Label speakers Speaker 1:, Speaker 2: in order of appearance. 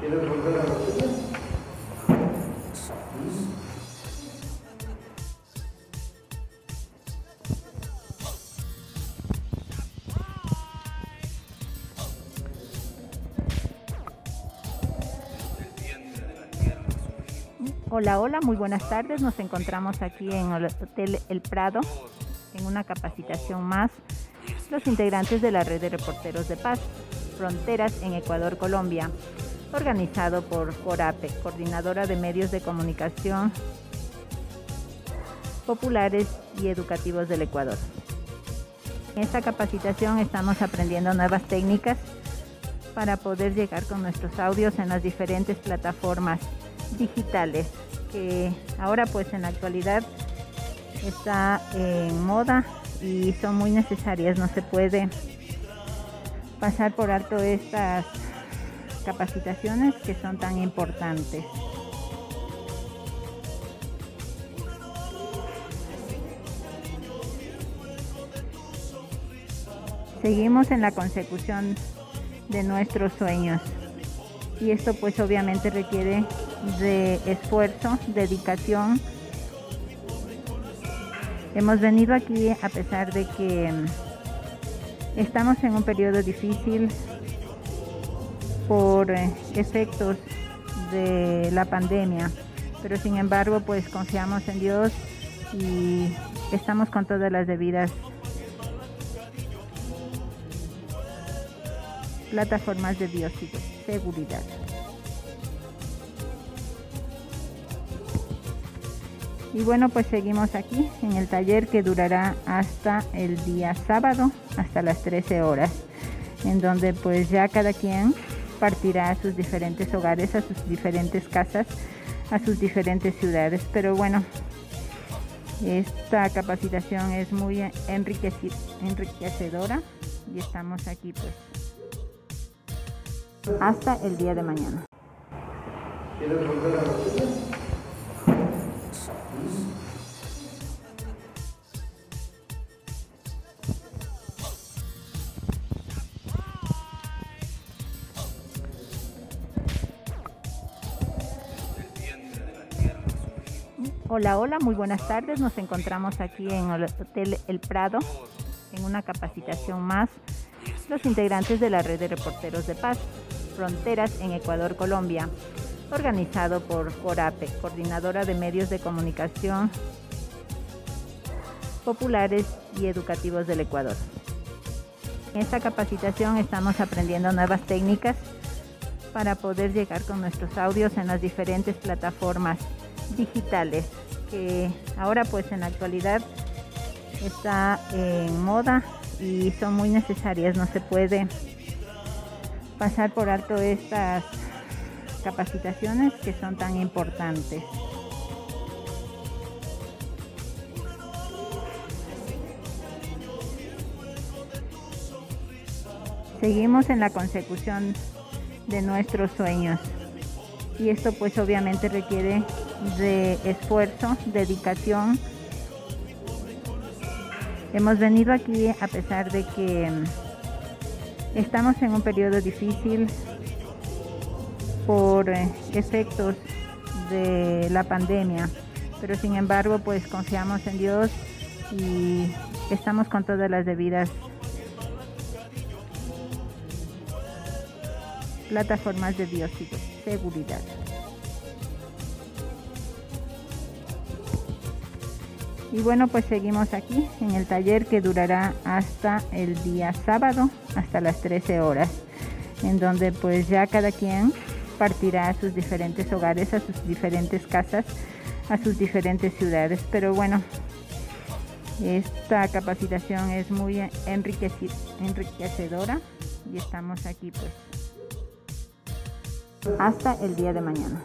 Speaker 1: ¿Quieres la
Speaker 2: Hola, hola, muy buenas tardes. Nos encontramos aquí en el Hotel El Prado en una capacitación más. Los integrantes de la red de reporteros de paz, Fronteras en Ecuador, Colombia, organizado por CORAPE, Coordinadora de Medios de Comunicación Populares y Educativos del Ecuador. En esta capacitación estamos aprendiendo nuevas técnicas para poder llegar con nuestros audios en las diferentes plataformas digitales que ahora pues en la actualidad está en moda y son muy necesarias. No se puede pasar por alto estas capacitaciones que son tan importantes. Seguimos en la consecución de nuestros sueños y esto pues obviamente requiere de esfuerzo, dedicación. Hemos venido aquí a pesar de que mm, estamos en un periodo difícil por eh, efectos de la pandemia, pero sin embargo pues confiamos en Dios y estamos con todas las debidas plataformas de seguridad. Y bueno, pues seguimos aquí en el taller que durará hasta el día sábado, hasta las 13 horas, en donde pues ya cada quien partirá a sus diferentes hogares, a sus diferentes casas, a sus diferentes ciudades. Pero bueno, esta capacitación es muy enriquecedora y estamos aquí pues hasta el día de mañana. Hola, hola, muy buenas tardes. Nos encontramos aquí en el Hotel El Prado en una capacitación más. Los integrantes de la red de reporteros de paz, Fronteras en Ecuador, Colombia, organizado por CORAPE, Coordinadora de Medios de Comunicación Populares y Educativos del Ecuador. En esta capacitación estamos aprendiendo nuevas técnicas para poder llegar con nuestros audios en las diferentes plataformas digitales que ahora pues en la actualidad está en moda y son muy necesarias. No se puede pasar por alto estas capacitaciones que son tan importantes. Seguimos en la consecución de nuestros sueños y esto pues obviamente requiere de esfuerzo, dedicación. Hemos venido aquí a pesar de que mm, estamos en un periodo difícil por eh, efectos de la pandemia, pero sin embargo pues confiamos en Dios y estamos con todas las debidas plataformas de seguridad. Y bueno, pues seguimos aquí en el taller que durará hasta el día sábado, hasta las 13 horas, en donde pues ya cada quien partirá a sus diferentes hogares, a sus diferentes casas, a sus diferentes ciudades. Pero bueno, esta capacitación es muy enriquecedora y estamos aquí pues hasta el día de mañana.